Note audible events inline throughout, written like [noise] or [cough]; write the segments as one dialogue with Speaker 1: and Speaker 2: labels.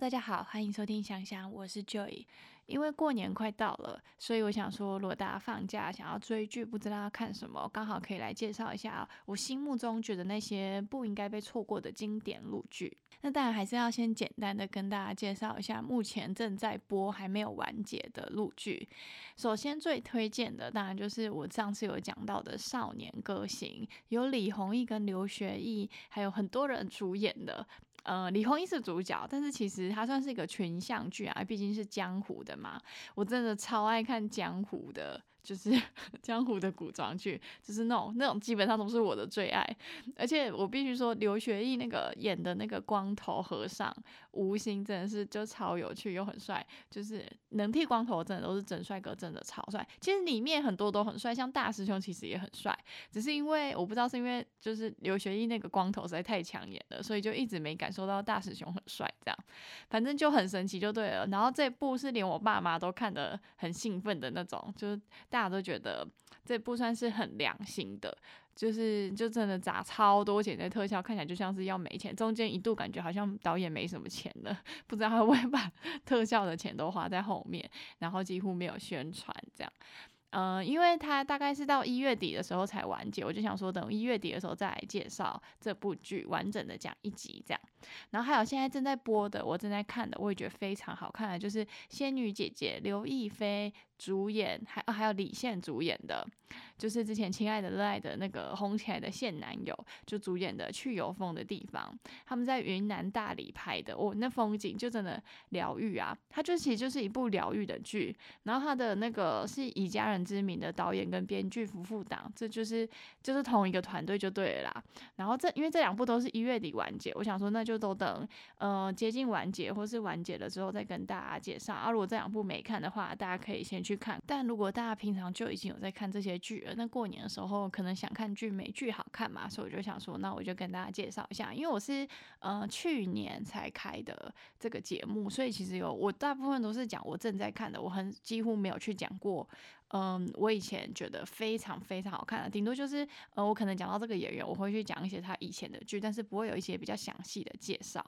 Speaker 1: 大家好，欢迎收听想想，我是 Joy。因为过年快到了，所以我想说，如果大家放假想要追剧，不知道要看什么，刚好可以来介绍一下我心目中觉得那些不应该被错过的经典录剧。那当然还是要先简单的跟大家介绍一下目前正在播还没有完结的录剧。首先最推荐的当然就是我上次有讲到的《少年歌行》，有李弘毅跟刘学义，还有很多人主演的。呃，李宏毅是主角，但是其实他算是一个群像剧啊，毕竟是江湖的嘛。我真的超爱看江湖的。就是 [laughs] 江湖的古装剧，就是那种那种基本上都是我的最爱，而且我必须说刘学义那个演的那个光头和尚吴昕真的是就超有趣又很帅，就是能剃光头真的都是真帅哥，真的超帅。其实里面很多都很帅，像大师兄其实也很帅，只是因为我不知道是因为就是刘学义那个光头实在太抢眼了，所以就一直没感受到大师兄很帅这样。反正就很神奇就对了。然后这部是连我爸妈都看得很兴奋的那种，就是。大家都觉得这部算是很良心的，就是就真的砸超多钱在特效，看起来就像是要没钱。中间一度感觉好像导演没什么钱了，[laughs] 不知道他会不会把 [laughs] 特效的钱都花在后面，然后几乎没有宣传这样。嗯，因为他大概是到一月底的时候才完结，我就想说等一月底的时候再来介绍这部剧，完整的讲一集这样。然后还有现在正在播的，我正在看的，我也觉得非常好看的，就是仙女姐姐刘亦菲。主演还还有李现主演的，就是之前《亲爱的热爱的》那个红起来的现男友，就主演的去油风的地方，他们在云南大理拍的，哦，那风景就真的疗愈啊！它就其实就是一部疗愈的剧，然后他的那个是以家人之名的导演跟编剧夫妇档，这就是就是同一个团队就对了啦。然后这因为这两部都是一月底完结，我想说那就都等呃接近完结或是完结了之后再跟大家介绍啊。如果这两部没看的话，大家可以先去。去看，但如果大家平常就已经有在看这些剧了，那过年的时候可能想看剧，美剧好看嘛，所以我就想说，那我就跟大家介绍一下，因为我是呃去年才开的这个节目，所以其实有我大部分都是讲我正在看的，我很几乎没有去讲过，嗯，我以前觉得非常非常好看的，顶多就是呃我可能讲到这个演员，我会去讲一些他以前的剧，但是不会有一些比较详细的介绍。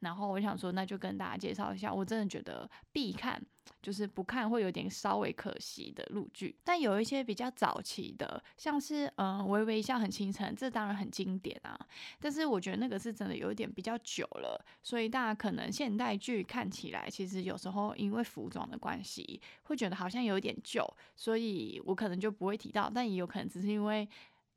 Speaker 1: 然后我想说，那就跟大家介绍一下，我真的觉得必看，就是不看会有点稍微可惜的录剧。但有一些比较早期的，像是嗯《微微一笑很倾城》，这当然很经典啊。但是我觉得那个是真的有一点比较久了，所以大家可能现代剧看起来，其实有时候因为服装的关系，会觉得好像有点旧，所以我可能就不会提到。但也有可能只是因为。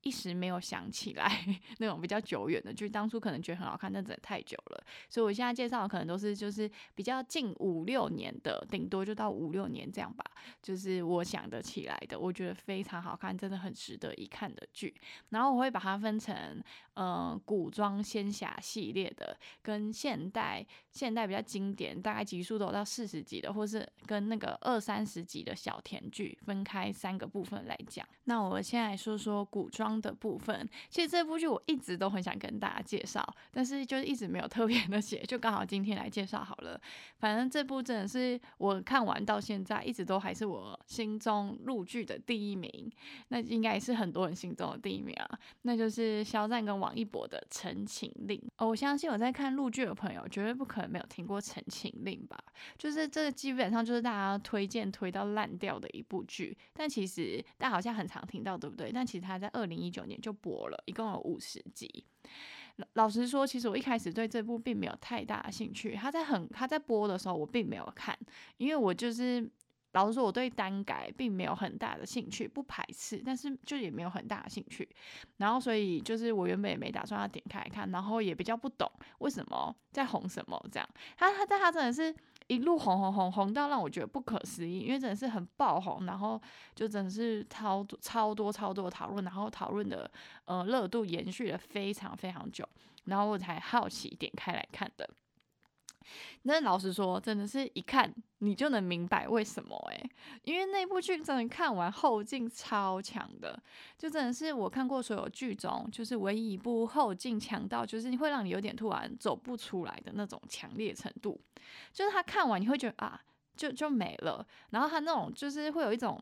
Speaker 1: 一时没有想起来 [laughs] 那种比较久远的剧，当初可能觉得很好看，但真的太久了，所以我现在介绍的可能都是就是比较近五六年的，顶多就到五六年这样吧，就是我想得起来的，我觉得非常好看，真的很值得一看的剧。然后我会把它分成嗯古装仙侠系列的，跟现代现代比较经典，大概集数都有到四十集的，或是跟那个二三十集的小甜剧分开三个部分来讲。那我先来说说古装。的部分，其实这部剧我一直都很想跟大家介绍，但是就是一直没有特别的写，就刚好今天来介绍好了。反正这部真的是我看完到现在，一直都还是我心中录剧的第一名，那应该也是很多人心中的第一名啊。那就是肖战跟王一博的《陈情令》哦。我相信我在看录剧的朋友，绝对不可能没有听过《陈情令》吧？就是这基本上就是大家推荐推到烂掉的一部剧，但其实大家好像很常听到，对不对？但其实他在二零。一九年就播了，一共有五十集。老实说，其实我一开始对这部并没有太大的兴趣。他在很他在播的时候，我并没有看，因为我就是老实说，我对单改并没有很大的兴趣，不排斥，但是就也没有很大的兴趣。然后，所以就是我原本也没打算要点开看，然后也比较不懂为什么在红什么这样。他他但他真的是。一路红红红红到让我觉得不可思议，因为真的是很爆红，然后就真的是超超多超多讨论，然后讨论的呃热度延续了非常非常久，然后我才好奇点开来看的。那老实说，真的是一看你就能明白为什么诶，因为那部剧真的看完后劲超强的，就真的是我看过所有剧中就是唯一一部后劲强到就是会让你有点突然走不出来的那种强烈程度，就是他看完你会觉得啊，就就没了，然后他那种就是会有一种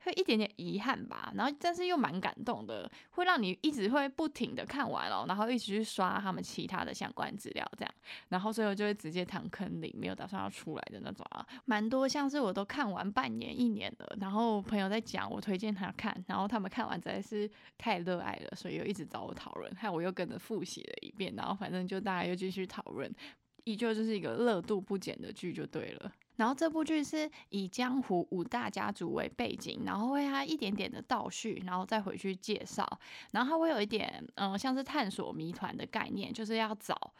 Speaker 1: 会一点点遗憾吧，然后但是又蛮感动的，会让你一直会不停的看完哦，然后一直去刷他们其他的相关资料这样，然后最后就会直接躺坑里，没有打算要出来的那种啊，蛮多像是我都看完半年一年了，然后朋友在讲，我推荐他看，然后他们看完实在是太热爱了，所以又一直找我讨论，害我又跟着复习了一遍，然后反正就大家又继续讨论，依旧就是一个热度不减的剧就对了。然后这部剧是以江湖五大家族为背景，然后为它一点点的倒叙，然后再回去介绍，然后它会有一点嗯像是探索谜团的概念，就是要找。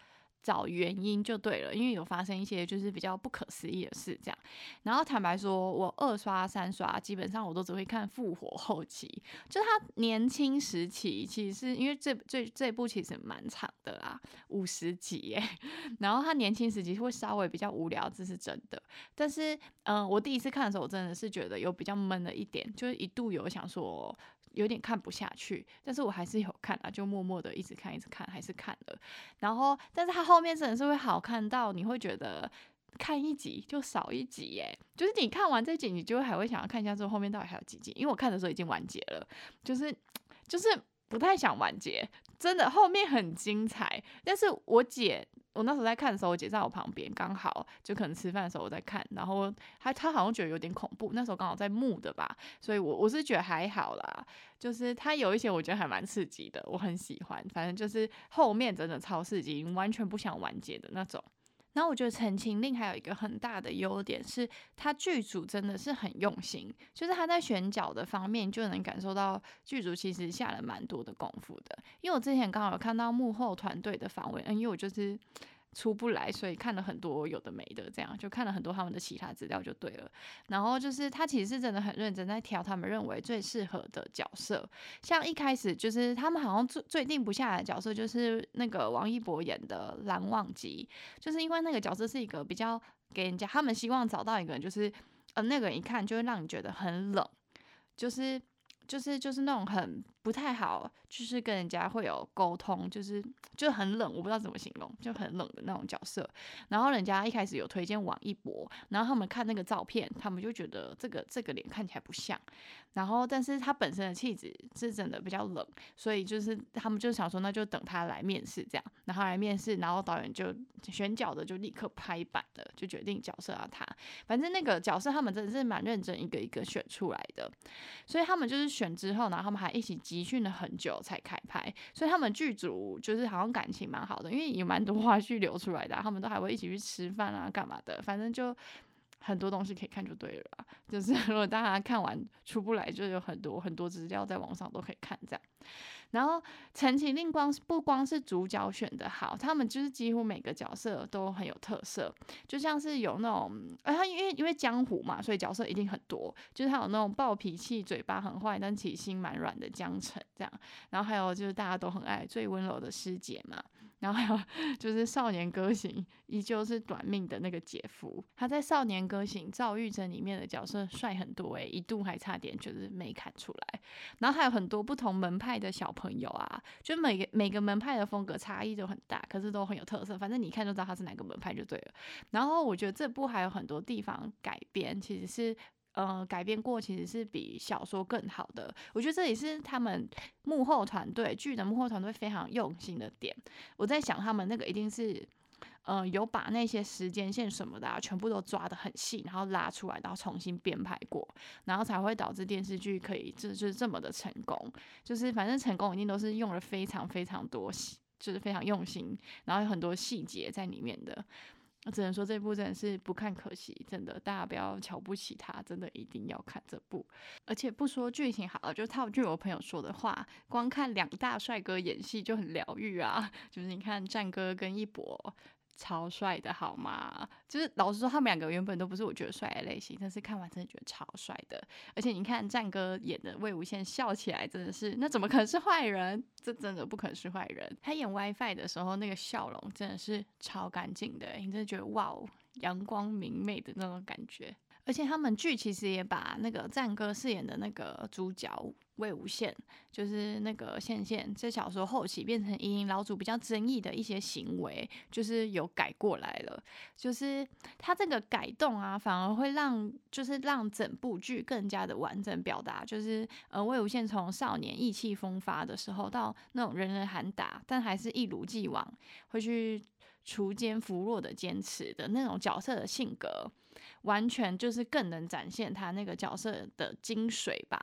Speaker 1: 找原因就对了，因为有发生一些就是比较不可思议的事，这样。然后坦白说，我二刷三刷，基本上我都只会看复活后期，就他年轻时期，其实因为这这这部其实蛮长的啦，五十集耶。[laughs] 然后他年轻时期会稍微比较无聊，这是真的。但是，嗯，我第一次看的时候，我真的是觉得有比较闷了一点，就是一度有想说。有点看不下去，但是我还是有看啊，就默默的一直看，一直看，还是看了。然后，但是它后面真的是会好看到，你会觉得看一集就少一集耶。就是你看完这集，你就还会想要看一下之后后面到底还有几集，因为我看的时候已经完结了，就是就是不太想完结，真的后面很精彩。但是我姐。我那时候在看的时候，我姐在我旁边，刚好就可能吃饭的时候我在看，然后她她好像觉得有点恐怖，那时候刚好在木的吧，所以我我是觉得还好啦，就是它有一些我觉得还蛮刺激的，我很喜欢，反正就是后面真的超刺激，完全不想完结的那种。然后我觉得《陈情令》还有一个很大的优点是，它剧组真的是很用心，就是他在选角的方面就能感受到剧组其实下了蛮多的功夫的。因为我之前刚好有看到幕后团队的访问，嗯，因为我就是。出不来，所以看了很多有的没的，这样就看了很多他们的其他资料就对了。然后就是他其实是真的很认真在挑他们认为最适合的角色。像一开始就是他们好像最最定不下来的角色就是那个王一博演的蓝忘机，就是因为那个角色是一个比较给人家他们希望找到一个人，就是呃那个人一看就会让你觉得很冷，就是就是就是那种很。不太好，就是跟人家会有沟通，就是就很冷，我不知道怎么形容，就很冷的那种角色。然后人家一开始有推荐王一博，然后他们看那个照片，他们就觉得这个这个脸看起来不像。然后，但是他本身的气质是真的比较冷，所以就是他们就想说，那就等他来面试这样。然后来面试，然后导演就选角的就立刻拍板了，就决定角色要他。反正那个角色他们真的是蛮认真，一个一个选出来的。所以他们就是选之后，然后他们还一起。集训了很久才开拍，所以他们剧组就是好像感情蛮好的，因为有蛮多花絮流出来的，他们都还会一起去吃饭啊，干嘛的，反正就很多东西可以看就对了。就是 [laughs] 如果大家看完出不来，就有很多很多资料在网上都可以看这样。然后《陈情令》光不光是主角选的好，他们就是几乎每个角色都很有特色，就像是有那种，哎，他因为因为江湖嘛，所以角色一定很多，就是他有那种暴脾气、嘴巴很坏，但其实心蛮软的江澄这样，然后还有就是大家都很爱最温柔的师姐嘛。然后还有 [laughs] 就是《少年歌行》，依旧是短命的那个姐夫。他在《少年歌行》赵玉珍里面的角色帅很多诶，一度还差点就是没看出来。然后还有很多不同门派的小朋友啊，就每个每个门派的风格差异都很大，可是都很有特色。反正你看就知道他是哪个门派就对了。然后我觉得这部还有很多地方改编，其实是。呃，改编过其实是比小说更好的，我觉得这也是他们幕后团队剧的幕后团队非常用心的点。我在想，他们那个一定是，呃，有把那些时间线什么的全部都抓得很细，然后拉出来，然后重新编排过，然后才会导致电视剧可以这就是这么的成功。就是反正成功一定都是用了非常非常多细，就是非常用心，然后有很多细节在里面的。我只能说这部真的是不看可惜，真的大家不要瞧不起他，真的一定要看这部。而且不说剧情好了，就套句我朋友说的话，光看两大帅哥演戏就很疗愈啊。[laughs] 就是你看战哥跟一博。超帅的好吗？就是老实说，他们两个原本都不是我觉得帅的类型，但是看完真的觉得超帅的。而且你看战哥演的魏无羡笑起来真的是，那怎么可能是坏人？这真的不可能是坏人。他演 WiFi 的时候那个笑容真的是超干净的，你真的觉得哇哦，阳光明媚的那种感觉。而且他们剧其实也把那个战歌饰演的那个主角魏无羡，就是那个羡羡，在小说后期变成夷陵老祖比较争议的一些行为，就是有改过来了。就是他这个改动啊，反而会让就是让整部剧更加的完整表达，就是呃魏无羡从少年意气风发的时候，到那种人人喊打，但还是一如既往会去锄奸扶弱的坚持的那种角色的性格。完全就是更能展现他那个角色的精髓吧，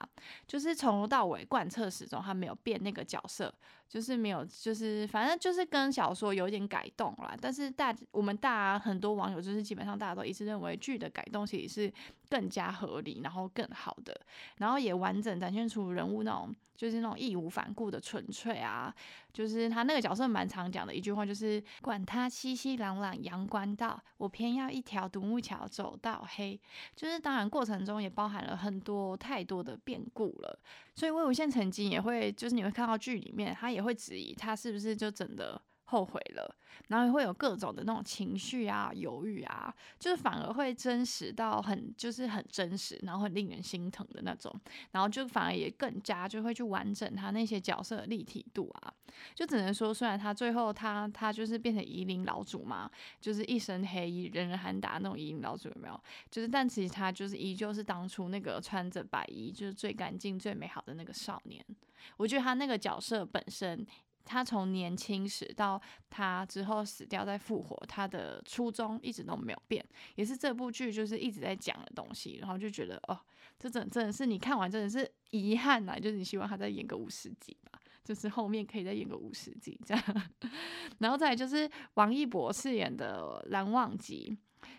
Speaker 1: 就是从头到尾贯彻始终，他没有变那个角色。就是没有，就是反正就是跟小说有点改动啦。但是大我们大很多网友就是基本上大家都一致认为剧的改动其实是更加合理，然后更好的，然后也完整展现出人物那种就是那种义无反顾的纯粹啊。就是他那个角色蛮常讲的一句话，就是管他熙熙攘攘阳关道，我偏要一条独木桥走到黑。就是当然过程中也包含了很多太多的变故了。所以魏无羡曾经也会，就是你会看到剧里面，他也会质疑他是不是就真的。后悔了，然后会有各种的那种情绪啊、犹豫啊，就是反而会真实到很，就是很真实，然后很令人心疼的那种，然后就反而也更加就会去完整他那些角色的立体度啊，就只能说，虽然他最后他他就是变成夷陵老祖嘛，就是一身黑衣、人人喊打那种夷陵老祖有没有？就是但其实他就是依旧是当初那个穿着白衣就是最干净、最美好的那个少年。我觉得他那个角色本身。他从年轻时到他之后死掉再复活，他的初衷一直都没有变，也是这部剧就是一直在讲的东西。然后就觉得哦，这真真的是你看完真的是遗憾呐，就是你希望他再演个五十集吧，就是后面可以再演个五十集这样。[laughs] 然后再就是王一博饰演的蓝忘机。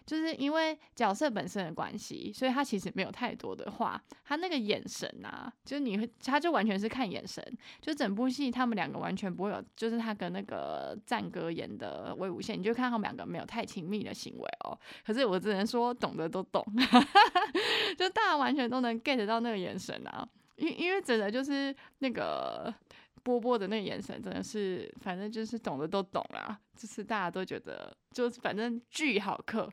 Speaker 1: 就是因为角色本身的关系，所以他其实没有太多的话。他那个眼神啊，就是你会，他就完全是看眼神。就整部戏，他们两个完全不会有，就是他跟那个战哥演的魏无羡，你就看他们两个没有太亲密的行为哦。可是我只能说，懂的都懂，[laughs] 就大家完全都能 get 到那个眼神啊。因因为整的就是那个。波波的那个眼神真的是，反正就是懂的都懂啦，就是大家都觉得，就是反正巨好磕，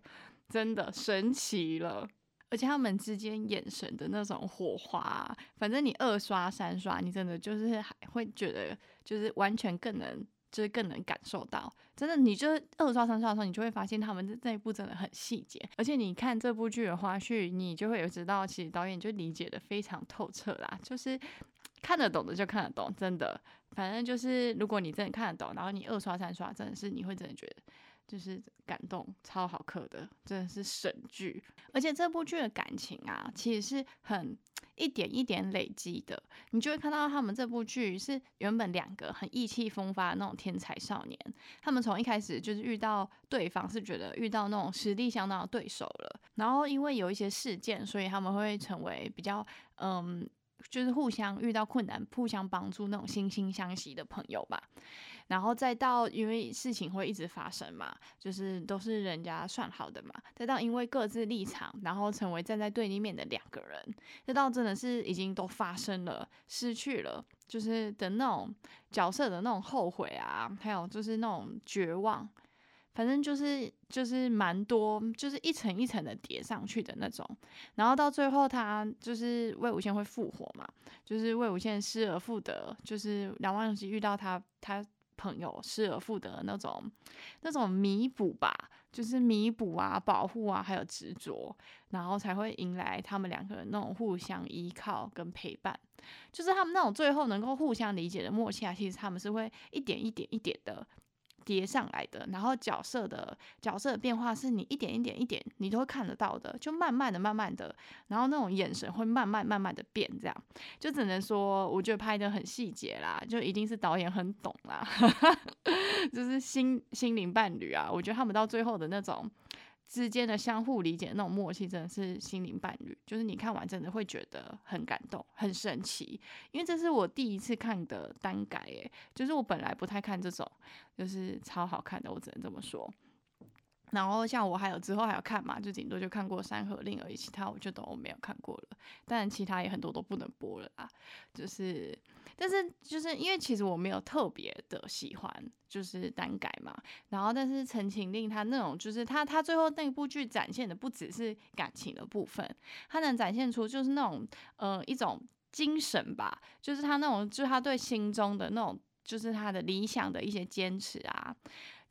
Speaker 1: 真的神奇了。而且他们之间眼神的那种火花，反正你二刷三刷，你真的就是还会觉得，就是完全更能，就是更能感受到。真的，你就二刷三刷的时候，你就会发现他们这这一部真的很细节。而且你看这部剧的花絮，你就会有知道，其实导演就理解的非常透彻啦，就是。看得懂的就看得懂，真的，反正就是如果你真的看得懂，然后你二刷三刷，真的是你会真的觉得就是感动，超好磕的，真的是神剧。而且这部剧的感情啊，其实是很一点一点累积的，你就会看到他们这部剧是原本两个很意气风发的那种天才少年，他们从一开始就是遇到对方是觉得遇到那种实力相当的对手了，然后因为有一些事件，所以他们会成为比较嗯。就是互相遇到困难，互相帮助那种惺惺相惜的朋友吧。然后再到因为事情会一直发生嘛，就是都是人家算好的嘛。再到因为各自立场，然后成为站在对立面的两个人。再到真的是已经都发生了，失去了，就是的那种角色的那种后悔啊，还有就是那种绝望。反正就是就是蛮多，就是一层一层的叠上去的那种，然后到最后他就是魏无羡会复活嘛，就是魏无羡失而复得，就是梁万吉遇到他他朋友失而复得那种那种弥补吧，就是弥补啊、保护啊，还有执着，然后才会迎来他们两个人那种互相依靠跟陪伴，就是他们那种最后能够互相理解的默契啊，其实他们是会一点一点一点的。叠上来的，然后角色的角色的变化是你一点一点一点你都会看得到的，就慢慢的慢慢的，然后那种眼神会慢慢慢慢的变，这样就只能说我觉得拍的很细节啦，就一定是导演很懂啦，[laughs] 就是心心灵伴侣啊，我觉得他们到最后的那种。之间的相互理解那种默契，真的是心灵伴侣。就是你看完真的会觉得很感动、很神奇，因为这是我第一次看的单改，诶，就是我本来不太看这种，就是超好看的，我只能这么说。然后像我还有之后还有看嘛，就顶多就看过《山河令》而已，其他我就都没有看过了。但其他也很多都不能播了啦。就是，但是就是因为其实我没有特别的喜欢，就是单改嘛。然后，但是《陈情令》它那种就是它它最后那部剧展现的不只是感情的部分，它能展现出就是那种呃一种精神吧，就是他那种就是他对心中的那种就是他的理想的一些坚持啊。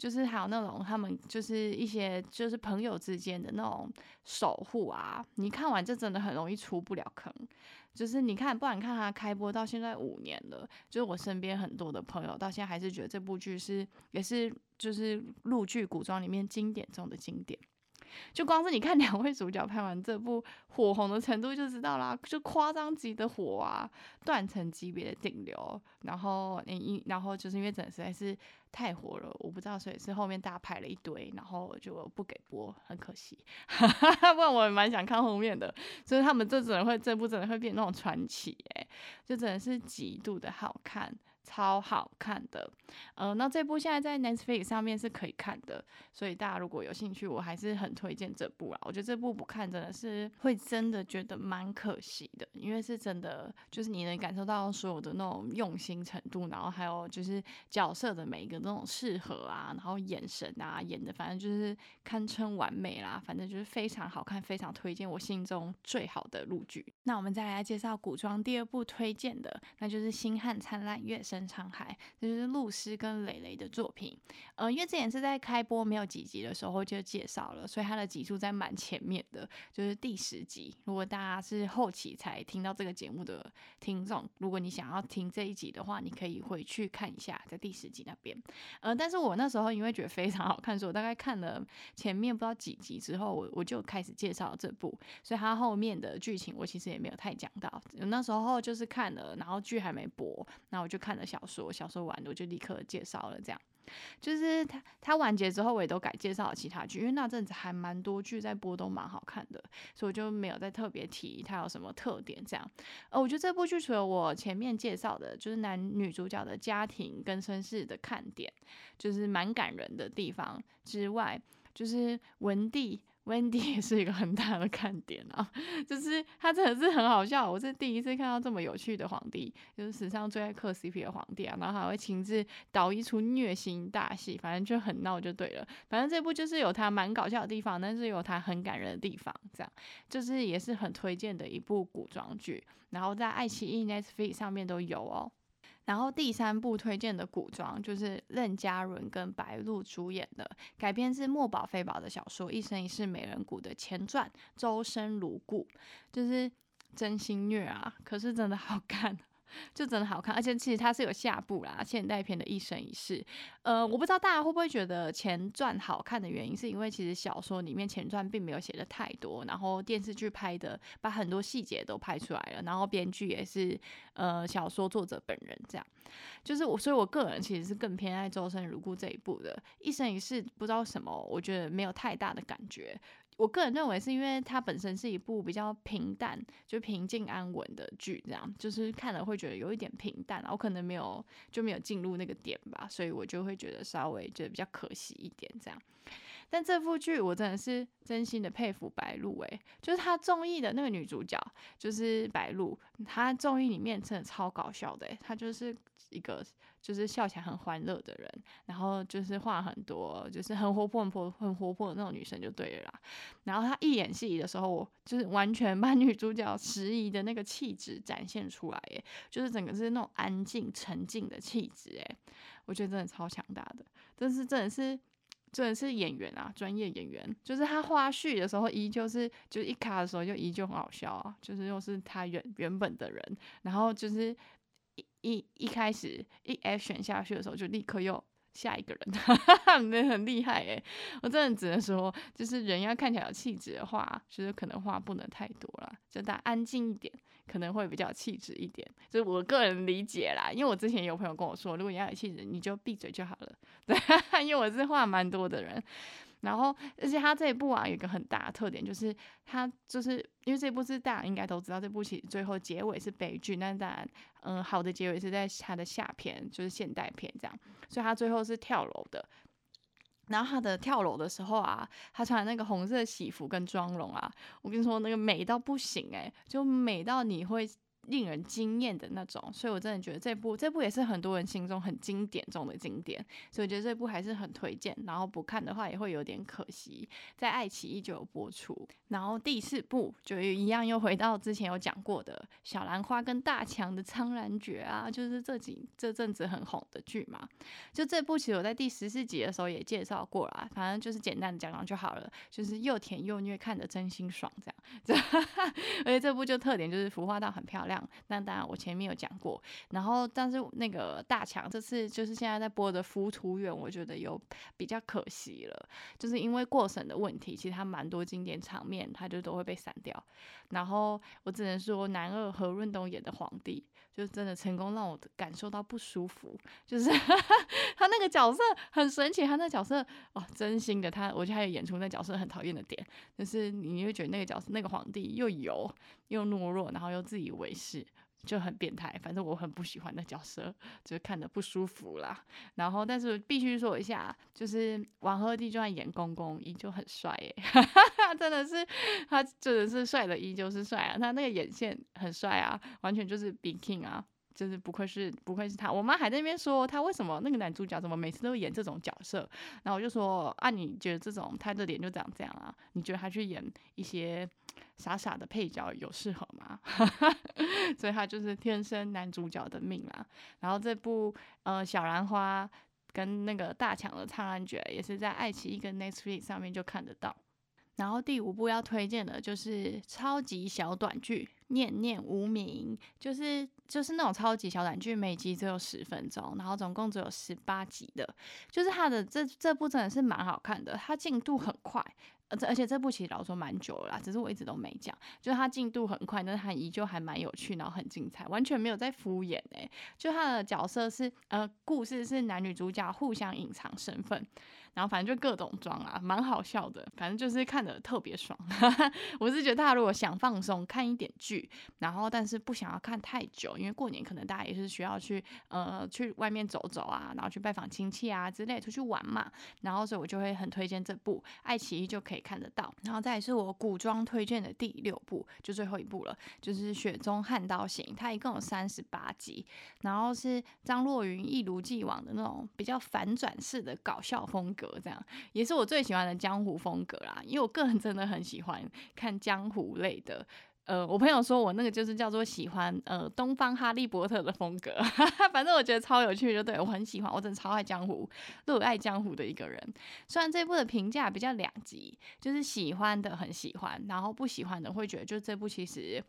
Speaker 1: 就是还有那种他们就是一些就是朋友之间的那种守护啊，你看完这真的很容易出不了坑。就是你看，不然看他开播到现在五年了，就是我身边很多的朋友到现在还是觉得这部剧是也是就是陆剧古装里面经典中的经典。就光是你看两位主角拍完这部火红的程度就知道啦，就夸张级的火啊，断层级别的顶流，然后你然后就是因为真的实在是太火了，我不知道，所以是后面大拍了一堆，然后就不给播，很可惜，[laughs] 不然我也蛮想看后面的，所以他们这真的会这部真的会变那种传奇，哎，就真的是极度的好看。超好看的，呃，那这部现在在 Netflix 上面是可以看的，所以大家如果有兴趣，我还是很推荐这部啦。我觉得这部不看真的是会真的觉得蛮可惜的，因为是真的就是你能感受到所有的那种用心程度，然后还有就是角色的每一个那种适合啊，然后眼神啊演的反正就是堪称完美啦，反正就是非常好看，非常推荐我心中最好的陆剧。那我们再来介绍古装第二部推荐的，那就是《星汉灿烂月升》。深沧海，这就是露丝跟蕾蕾的作品。呃，因为之前是在开播没有几集的时候就介绍了，所以它的集数在蛮前面的，就是第十集。如果大家是后期才听到这个节目的听众，如果你想要听这一集的话，你可以回去看一下，在第十集那边。呃，但是我那时候因为觉得非常好看，所以我大概看了前面不知道几集之后，我我就开始介绍这部，所以它后面的剧情我其实也没有太讲到。那时候就是看了，然后剧还没播，那我就看了。小说小说完我就立刻介绍了，这样就是他他完结之后，我也都改介绍了其他剧，因为那阵子还蛮多剧在播，都蛮好看的，所以我就没有再特别提它有什么特点。这样，呃，我觉得这部剧除了我前面介绍的，就是男女主角的家庭跟身世的看点，就是蛮感人的地方之外，就是文帝。Wendy 也 [laughs] 是一个很大的看点啊，就是他真的是很好笑。我是第一次看到这么有趣的皇帝，就是史上最爱磕 CP 的皇帝啊，然后还会亲自导一出虐心大戏，反正就很闹就对了。反正这部就是有他蛮搞笑的地方，但是有他很感人的地方，这样就是也是很推荐的一部古装剧，然后在爱奇艺、Netflix 上面都有哦。然后第三部推荐的古装就是任嘉伦跟白鹿主演的，改编自墨宝非宝的小说《一生一世美人骨》的前传《周生如故》，就是真心虐啊，可是真的好看。就真的好看，而且其实它是有下部啦，现代片的一生一世。呃，我不知道大家会不会觉得前传好看的原因，是因为其实小说里面前传并没有写的太多，然后电视剧拍的把很多细节都拍出来了，然后编剧也是呃小说作者本人这样。就是我，所以我个人其实是更偏爱《周生如故》这一部的，一生一世不知道什么，我觉得没有太大的感觉。我个人认为是因为它本身是一部比较平淡、就平静安稳的剧，这样就是看了会觉得有一点平淡，然后可能没有就没有进入那个点吧，所以我就会觉得稍微觉得比较可惜一点这样。但这部剧我真的是真心的佩服白鹿诶，就是她综艺的那个女主角就是白鹿，她综艺里面真的超搞笑的，她就是一个。就是笑起来很欢乐的人，然后就是话很多，就是很活泼、很活、很活泼的那种女生就对了。然后她一演戏的时候，我就是完全把女主角时宜的那个气质展现出来，耶，就是整个是那种安静、沉静的气质，哎，我觉得真的超强大的，真是真的是真的是演员啊，专业演员。就是他花絮的时候，依旧是就是一卡的时候就依旧很好笑啊，就是又是他原原本的人，然后就是。一一一开始一选下去的时候，就立刻又下一个人，你很厉害诶，我真的只能说，就是人要看起来有气质的话，就是可能话不能太多了，就大家安静一点，可能会比较气质一点。就是我个人理解啦，因为我之前有朋友跟我说，如果你要有气质，你就闭嘴就好了。[laughs] 对，因为我是话蛮多的人。然后，而且他这一部啊，有一个很大的特点，就是他就是因为这部是大家应该都知道，这部戏最后结尾是悲剧，那当然，嗯，好的结尾是在他的下篇，就是现代片这样，所以他最后是跳楼的。然后他的跳楼的时候啊，他穿那个红色喜服跟妆容啊，我跟你说那个美到不行诶，就美到你会。令人惊艳的那种，所以我真的觉得这部这部也是很多人心中很经典中的经典，所以我觉得这部还是很推荐。然后不看的话也会有点可惜，在爱奇艺就有播出。然后第四部就一样又回到之前有讲过的小兰花跟大强的苍兰诀啊，就是这几这阵子很红的剧嘛。就这部其实我在第十四集的时候也介绍过啦，反正就是简单的讲讲就好了，就是又甜又虐，看着真心爽这样。[laughs] 而且这部就特点就是服化道很漂亮。那当然，我前面有讲过。然后，但是那个大强这次就是现在在播的《浮图缘》，我觉得有比较可惜了，就是因为过审的问题，其实他蛮多经典场面，他就都会被删掉。然后我只能说，男二何润东演的皇帝，就是真的成功让我感受到不舒服。就是 [laughs] 他那个角色很神奇，他那角色哦，真心的他，我觉得他有演出那角色很讨厌的点，就是你会觉得那个角色那个皇帝又油又懦弱，然后又自以为是。是就很变态，反正我很不喜欢的角色，就是看的不舒服啦。然后，但是必须说一下，就是王鹤棣就算演公公，依旧很帅耶，[laughs] 真的是他真的是帅的，依旧是帅啊。他那个眼线很帅啊，完全就是 b king 啊。就是不愧是不愧是他，我妈还在那边说他为什么那个男主角怎么每次都演这种角色，然后我就说啊，你觉得这种他的脸就长这样啊？你觉得他去演一些傻傻的配角有适合吗？[laughs] 所以他就是天生男主角的命啦。然后这部呃小兰花跟那个大强的苍兰诀也是在爱奇艺跟 Netflix 上面就看得到。然后第五部要推荐的就是超级小短剧《念念无名》，就是就是那种超级小短剧，每集只有十分钟，然后总共只有十八集的，就是它的这这部真的是蛮好看的，它进度很快，而而且这部其实老说蛮久了啦，只是我一直都没讲，就是它进度很快，但是它依旧还蛮有趣，然后很精彩，完全没有在敷衍哎，就它的角色是呃，故事是男女主角互相隐藏身份。然后反正就各种装啊，蛮好笑的。反正就是看的特别爽。[laughs] 我是觉得大家如果想放松看一点剧，然后但是不想要看太久，因为过年可能大家也是需要去呃去外面走走啊，然后去拜访亲戚啊之类出去玩嘛。然后所以我就会很推荐这部，爱奇艺就可以可以看得到。然后再是我古装推荐的第六部，就最后一部了，就是《雪中悍刀行》，它一共有三十八集，然后是张若昀一如既往的那种比较反转式的搞笑风格。这样也是我最喜欢的江湖风格啦，因为我个人真的很喜欢看江湖类的。呃，我朋友说我那个就是叫做喜欢呃东方哈利波特的风格，[laughs] 反正我觉得超有趣，就对我很喜欢，我真的超爱江湖，热爱江湖的一个人。虽然这部的评价比较两极，就是喜欢的很喜欢，然后不喜欢的会觉得就这部其实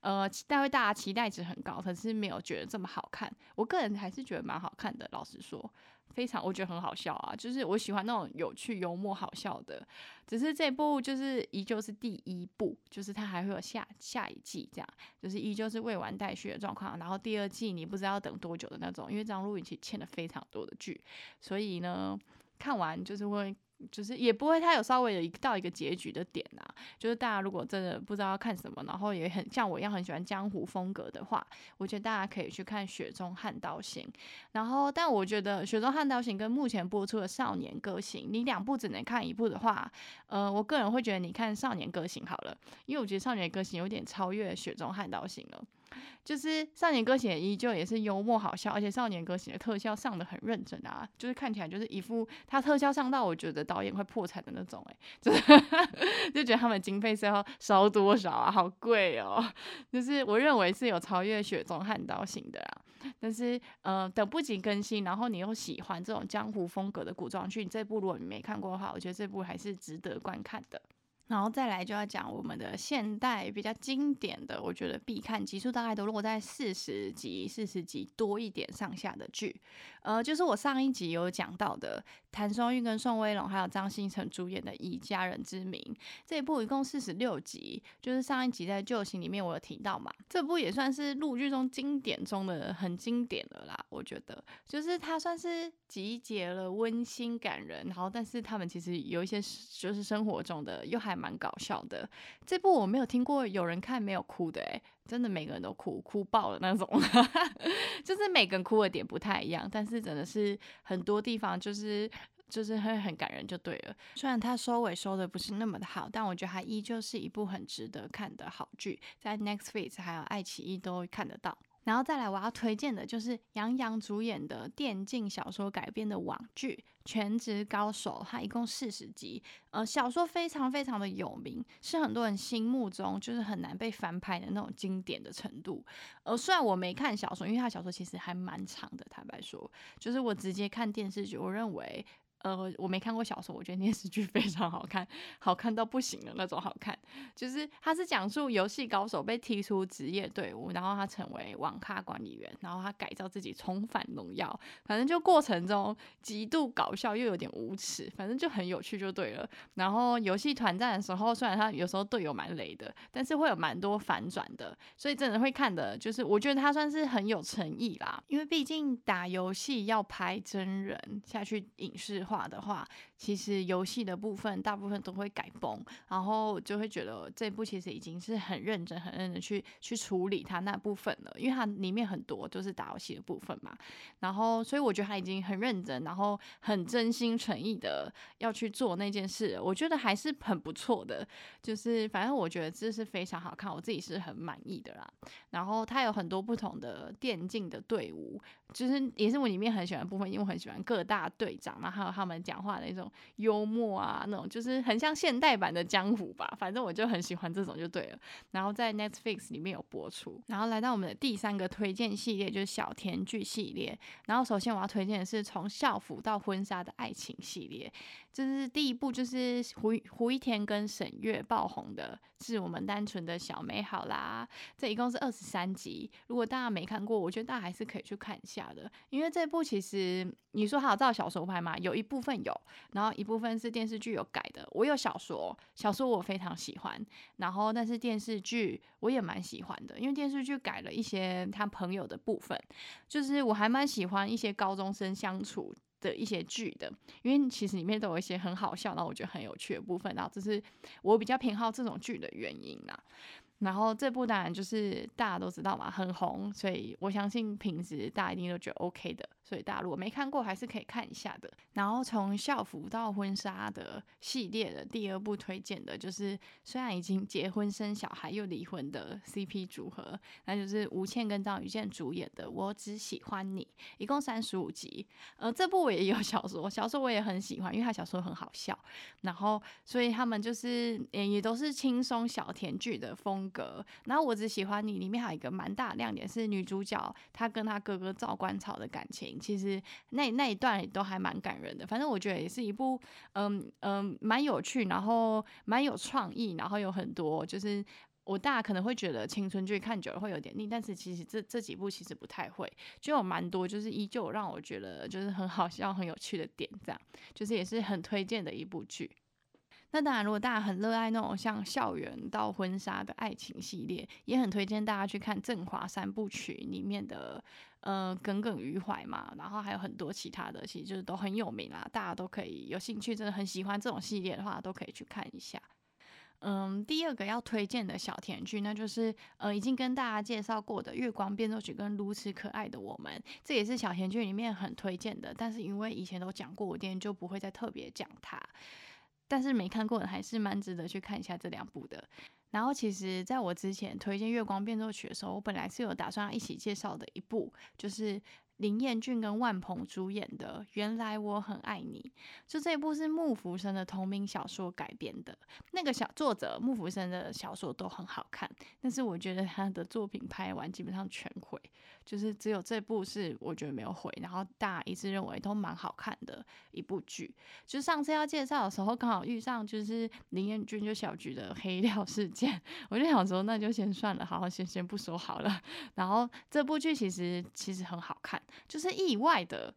Speaker 1: 呃待会大家期待值很高，可是没有觉得这么好看。我个人还是觉得蛮好看的，老实说。非常，我觉得很好笑啊，就是我喜欢那种有趣、幽默、好笑的。只是这部就是依旧是第一部，就是它还会有下下一季，这样就是依旧是未完待续的状况。然后第二季你不知道要等多久的那种，因为张若昀其实欠了非常多的剧，所以呢，看完就是会。就是也不会，他有稍微有一到一个结局的点啊。就是大家如果真的不知道要看什么，然后也很像我一样很喜欢江湖风格的话，我觉得大家可以去看《雪中悍刀行》。然后，但我觉得《雪中悍刀行》跟目前播出的《少年歌行》，你两部只能看一部的话，呃，我个人会觉得你看《少年歌行》好了，因为我觉得《少年歌行》有点超越《雪中悍刀行》了。就是少年歌行依旧也是幽默好笑，而且少年歌行的特效上的很认真啊，就是看起来就是一副他特效上到我觉得导演会破产的那种，哎，[laughs] 就是就觉得他们经费是要烧多少啊，好贵哦，就是我认为是有超越雪中悍刀行的啦，但是呃等不及更新，然后你又喜欢这种江湖风格的古装剧，这部如果你没看过的话，我觉得这部还是值得观看的。然后再来就要讲我们的现代比较经典的，我觉得必看集数大概都落在四十集、四十集多一点上下的剧，呃，就是我上一集有讲到的谭松韵跟宋威龙还有张新成主演的《以家人之名》这一部一共四十六集，就是上一集在旧情里面我有提到嘛，这部也算是陆剧中经典中的很经典的啦，我觉得就是它算是集结了温馨感人，然后但是他们其实有一些就是生活中的又还。蛮搞笑的，这部我没有听过有人看没有哭的，诶，真的每个人都哭哭爆了那种，[laughs] 就是每个人哭的点不太一样，但是真的是很多地方就是就是会很感人就对了。虽然它收尾收的不是那么的好，但我觉得它依旧是一部很值得看的好剧，在 Netflix 还有爱奇艺都看得到。然后再来，我要推荐的就是杨洋主演的电竞小说改编的网剧《全职高手》，它一共四十集。呃，小说非常非常的有名，是很多人心目中就是很难被翻拍的那种经典的程度。呃，虽然我没看小说，因为他小说其实还蛮长的，坦白说，就是我直接看电视剧，我认为。呃，我没看过小说，我觉得电视剧非常好看，好看到不行的那种好看。就是他是讲述游戏高手被踢出职业队伍，然后他成为网咖管理员，然后他改造自己重返荣耀，反正就过程中极度搞笑又有点无耻，反正就很有趣就对了。然后游戏团战的时候，虽然他有时候队友蛮雷的，但是会有蛮多反转的，所以真的会看的，就是我觉得他算是很有诚意啦，因为毕竟打游戏要拍真人下去影视。话的话，其实游戏的部分大部分都会改崩，然后就会觉得这部其实已经是很认真、很认真去去处理它那部分了，因为它里面很多都是打游戏的部分嘛。然后，所以我觉得他已经很认真，然后很真心诚意的要去做那件事，我觉得还是很不错的。就是反正我觉得这是非常好看，我自己是很满意的啦。然后它有很多不同的电竞的队伍，就是也是我里面很喜欢的部分，因为我很喜欢各大队长，然后还有他们讲话的那种幽默啊，那种就是很像现代版的江湖吧。反正我就很喜欢这种就对了。然后在 Netflix 里面有播出。然后来到我们的第三个推荐系列，就是小甜剧系列。然后首先我要推荐的是从校服到婚纱的爱情系列。就是第一部，就是胡胡一天跟沈月爆红的，是我们单纯的小美好啦。这一共是二十三集，如果大家没看过，我觉得大家还是可以去看一下的。因为这部其实你说还有照小说拍嘛，有一部分有，然后一部分是电视剧有改的。我有小说，小说我非常喜欢，然后但是电视剧我也蛮喜欢的，因为电视剧改了一些他朋友的部分，就是我还蛮喜欢一些高中生相处。的一些剧的，因为其实里面都有一些很好笑，然后我觉得很有趣的部分，然后这是我比较偏好这种剧的原因啦。然后这部当然就是大家都知道嘛，很红，所以我相信平时大家一定都觉得 OK 的。所以大家如果没看过，还是可以看一下的。然后从校服到婚纱的系列的第二部推荐的，就是虽然已经结婚生小孩又离婚的 CP 组合，那就是吴倩跟张雨剑主演的《我只喜欢你》，一共三十五集。呃，这部我也有小说，小说我也很喜欢，因为他小说很好笑。然后所以他们就是也都是轻松小甜剧的风格。然后《我只喜欢你》里面还有一个蛮大的亮点是女主角她跟她哥哥赵观潮的感情。其实那那一段都还蛮感人的，反正我觉得也是一部嗯嗯蛮有趣，然后蛮有创意，然后有很多就是我大家可能会觉得青春剧看久了会有点腻，但是其实这这几部其实不太会，就有蛮多就是依旧让我觉得就是很好笑、很有趣的点，这样就是也是很推荐的一部剧。那当然，如果大家很热爱那种像校园到婚纱的爱情系列，也很推荐大家去看《振华三部曲》里面的呃耿耿于怀嘛，然后还有很多其他的，其实就是都很有名啦，大家都可以有兴趣，真的很喜欢这种系列的话，都可以去看一下。嗯，第二个要推荐的小甜剧，那就是呃已经跟大家介绍过的《月光变奏曲》跟《如此可爱的我们》，这也是小甜剧里面很推荐的，但是因为以前都讲过，我今天就不会再特别讲它。但是没看过的还是蛮值得去看一下这两部的。然后其实在我之前推荐《月光变奏曲》的时候，我本来是有打算一起介绍的一部，就是。林彦俊跟万鹏主演的《原来我很爱你》，就这一部是木福生的同名小说改编的。那个小作者木福生的小说都很好看，但是我觉得他的作品拍完基本上全毁，就是只有这部是我觉得没有毁。然后大家一致认为都蛮好看的一部剧。就上次要介绍的时候，刚好遇上就是林彦俊就小菊的黑料事件，我就想说那就先算了，好好先先不说好了。[laughs] 然后这部剧其实其实很好看。就是意外的，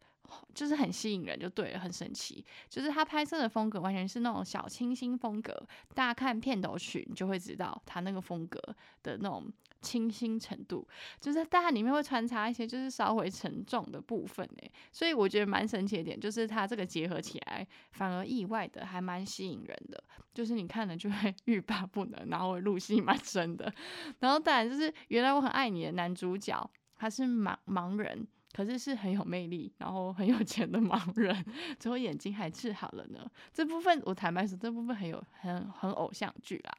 Speaker 1: 就是很吸引人，就对了，很神奇。就是他拍摄的风格完全是那种小清新风格，大家看片头曲你就会知道他那个风格的那种清新程度。就是大家里面会穿插一些就是稍微沉重的部分诶，所以我觉得蛮神奇的点就是他这个结合起来，反而意外的还蛮吸引人的。就是你看了就会 [laughs] 欲罢不能，然后入戏蛮深的。然后当然就是原来我很爱你的男主角，他是盲盲人。可是是很有魅力，然后很有钱的盲人，最后眼睛还治好了呢。这部分我坦白说，这部分很有很很偶像剧啦，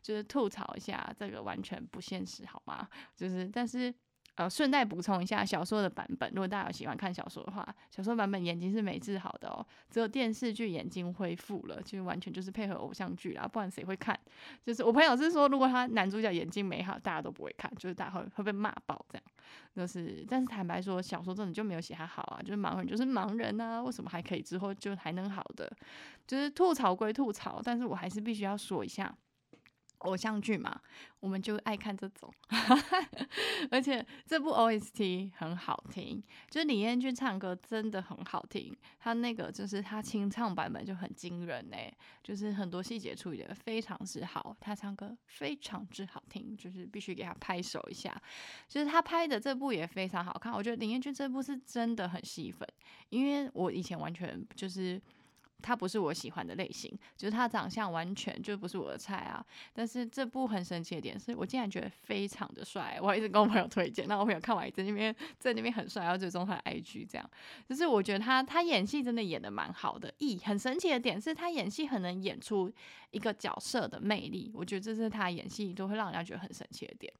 Speaker 1: 就是吐槽一下，这个完全不现实，好吗？就是但是。呃，顺带补充一下小说的版本，如果大家有喜欢看小说的话，小说版本眼睛是没治好的哦，只有电视剧眼睛恢复了，就完全就是配合偶像剧啦，不然谁会看？就是我朋友是说，如果他男主角眼睛没好，大家都不会看，就是大家会会被骂爆这样。就是，但是坦白说，小说真的就没有写他好啊，就是盲人就是盲人啊，为什么还可以之后就还能好的？就是吐槽归吐槽，但是我还是必须要说一下。偶像剧嘛，我们就爱看这种，[laughs] 而且这部 OST 很好听，就是李彦俊唱歌真的很好听，他那个就是他清唱版本就很惊人哎，就是很多细节处理的非常之好，他唱歌非常之好听，就是必须给他拍手一下，就是他拍的这部也非常好看，我觉得李彦俊这部是真的很吸粉，因为我以前完全就是。他不是我喜欢的类型，就是他长相完全就不是我的菜啊。但是这部很神奇的点是，我竟然觉得非常的帅，我一直跟我朋友推荐，那我朋友看完在那边在那边很帅，然后最终他的 IG 这样。就是我觉得他他演戏真的演的蛮好的，咦，很神奇的点是他演戏很能演出一个角色的魅力，我觉得这是他演戏都会让人家觉得很神奇的点。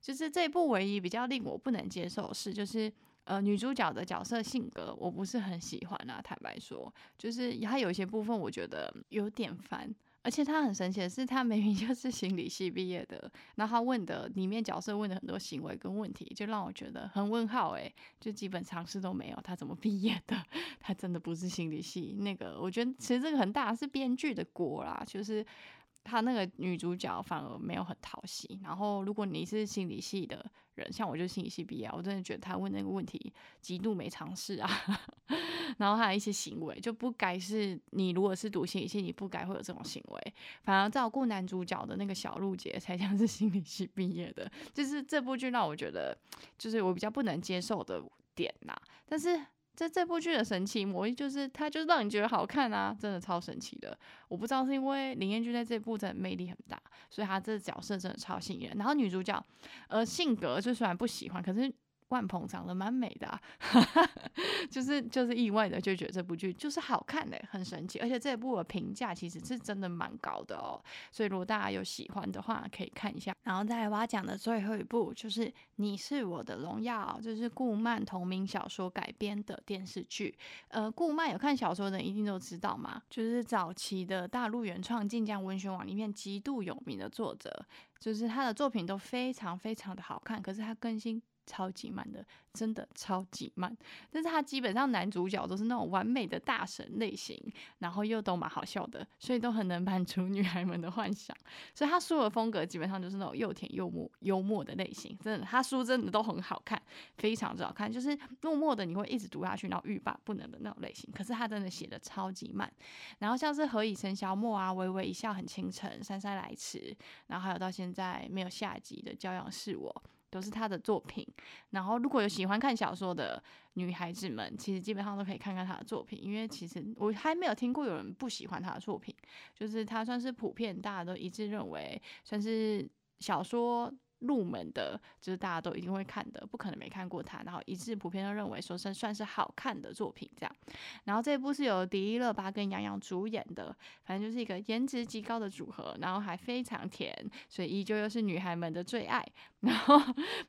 Speaker 1: 就是这部唯一比较令我不能接受是，就是。呃，女主角的角色性格我不是很喜欢啊，坦白说，就是她有一些部分我觉得有点烦，而且她很神奇的是，她明明就是心理系毕业的，然后她问的里面角色问的很多行为跟问题，就让我觉得很问号诶，就基本常识都没有，她怎么 [laughs] 毕业的？她真的不是心理系那个，我觉得其实这个很大是编剧的锅啦，就是。他那个女主角反而没有很讨喜，然后如果你是心理系的人，像我就是心理系毕业，我真的觉得他问那个问题极度没常识啊，[laughs] 然后他的一些行为就不该是你如果是读心理系，你不该会有这种行为，反而照顾男主角的那个小鹿姐才像是心理系毕业的，就是这部剧让我觉得就是我比较不能接受的点呐，但是。这这部剧的神奇魔力就是，它就是让你觉得好看啊，真的超神奇的。我不知道是因为林彦俊在这部真的魅力很大，所以他这角色真的超吸引人。然后女主角，呃，性格就虽然不喜欢，可是。万鹏长得蛮美的，[laughs] 就是就是意外的就觉得这部剧就是好看的，很神奇，而且这部的评价其实是真的蛮高的哦。所以如果大家有喜欢的话，可以看一下。然后再来我要讲的最后一部就是《你是我的荣耀》，就是顾漫同名小说改编的电视剧。呃，顾漫有看小说的一定都知道嘛，就是早期的大陆原创晋江文学网里面极度有名的作者，就是他的作品都非常非常的好看，可是他更新。超级慢的，真的超级慢。但是他基本上男主角都是那种完美的大神类型，然后又都蛮好笑的，所以都很能满足女孩们的幻想。所以他书的风格基本上就是那种又甜又默幽默的类型。真的，他书真的都很好看，非常之好看，就是默默的你会一直读下去，然后欲罢不能的那种类型。可是他真的写的超级慢。然后像是何以笙箫默啊，微微一笑很倾城，姗姗来迟，然后还有到现在没有下集的骄阳是我。都是他的作品，然后如果有喜欢看小说的女孩子们，其实基本上都可以看看他的作品，因为其实我还没有听过有人不喜欢他的作品，就是他算是普遍大家都一致认为算是小说。入门的，就是大家都一定会看的，不可能没看过它。然后一致普遍都认为说是算是好看的作品这样。然后这一部是由迪丽热巴跟杨洋主演的，反正就是一个颜值极高的组合，然后还非常甜，所以依旧又是女孩们的最爱。[laughs] 然后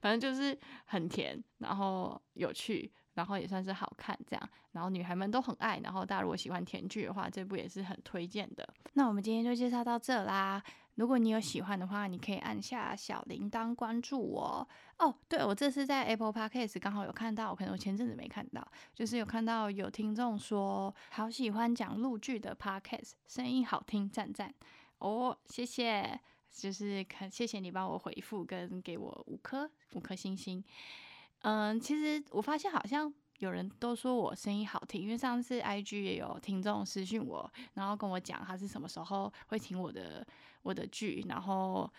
Speaker 1: 反正就是很甜，然后有趣，然后也算是好看这样。然后女孩们都很爱。然后大家如果喜欢甜剧的话，这部也是很推荐的。那我们今天就介绍到这啦。如果你有喜欢的话，你可以按下小铃铛关注我哦。对，我这次在 Apple Podcast 刚好有看到，可能我前阵子没看到，就是有看到有听众说好喜欢讲录剧的 Podcast，声音好听，赞赞哦，谢谢，就是看谢谢你帮我回复跟给我五颗五颗星星。嗯，其实我发现好像。有人都说我声音好听，因为上次 IG 也有听众私讯我，然后跟我讲他是什么时候会听我的我的剧，然后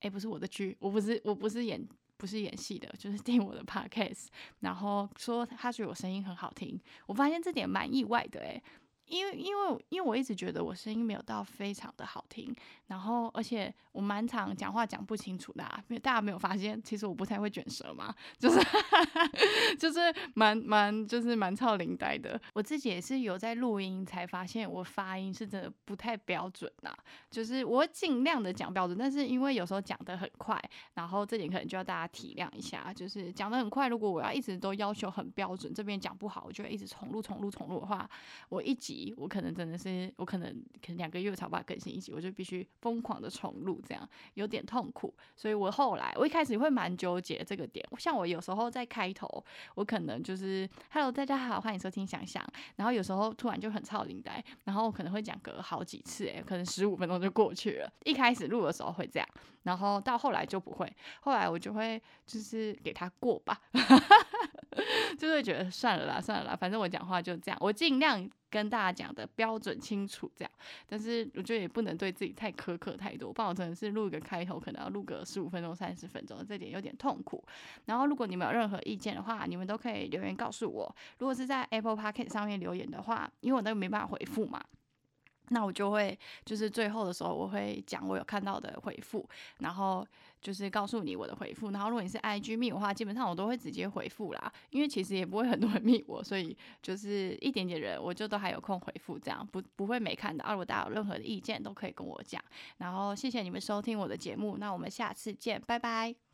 Speaker 1: 哎不是我的剧，我不是我不是演不是演戏的，就是听我的 Podcast，然后说他觉得我声音很好听，我发现这点蛮意外的诶。因为因为因为我一直觉得我声音没有到非常的好听，然后而且我蛮常讲话讲不清楚的，因为大家没有发现，其实我不太会卷舌嘛，就是 [laughs] 就是蛮蛮就是蛮操领带的。我自己也是有在录音才发现我发音是真的不太标准呐，就是我尽量的讲标准，但是因为有时候讲的很快，然后这点可能就要大家体谅一下，就是讲的很快，如果我要一直都要求很标准，这边讲不好，我就会一直重录重录重录的话，我一集。我可能真的是，我可能可能两个月才把它更新一集，我就必须疯狂的重录，这样有点痛苦。所以我后来，我一开始会蛮纠结这个点。像我有时候在开头，我可能就是 “Hello，大家好，欢迎收听想想”，然后有时候突然就很超领带，然后可能会讲个好几次，诶，可能十五分钟就过去了。一开始录的时候会这样，然后到后来就不会，后来我就会就是给他过吧，[laughs] 就会觉得算了啦，算了啦，反正我讲话就这样，我尽量。跟大家讲的标准清楚，这样，但是我觉得也不能对自己太苛刻太多，不然我真的是录一个开头，可能要录个十五分钟、三十分钟，这点有点痛苦。然后，如果你们有任何意见的话，你们都可以留言告诉我。如果是在 Apple p o c k e t 上面留言的话，因为我那个没办法回复嘛。那我就会就是最后的时候，我会讲我有看到的回复，然后就是告诉你我的回复。然后如果你是 IG 密的话，基本上我都会直接回复啦，因为其实也不会很多人密我，所以就是一点点人，我就都还有空回复，这样不不会没看到。如果大家有任何的意见，都可以跟我讲。然后谢谢你们收听我的节目，那我们下次见，拜拜。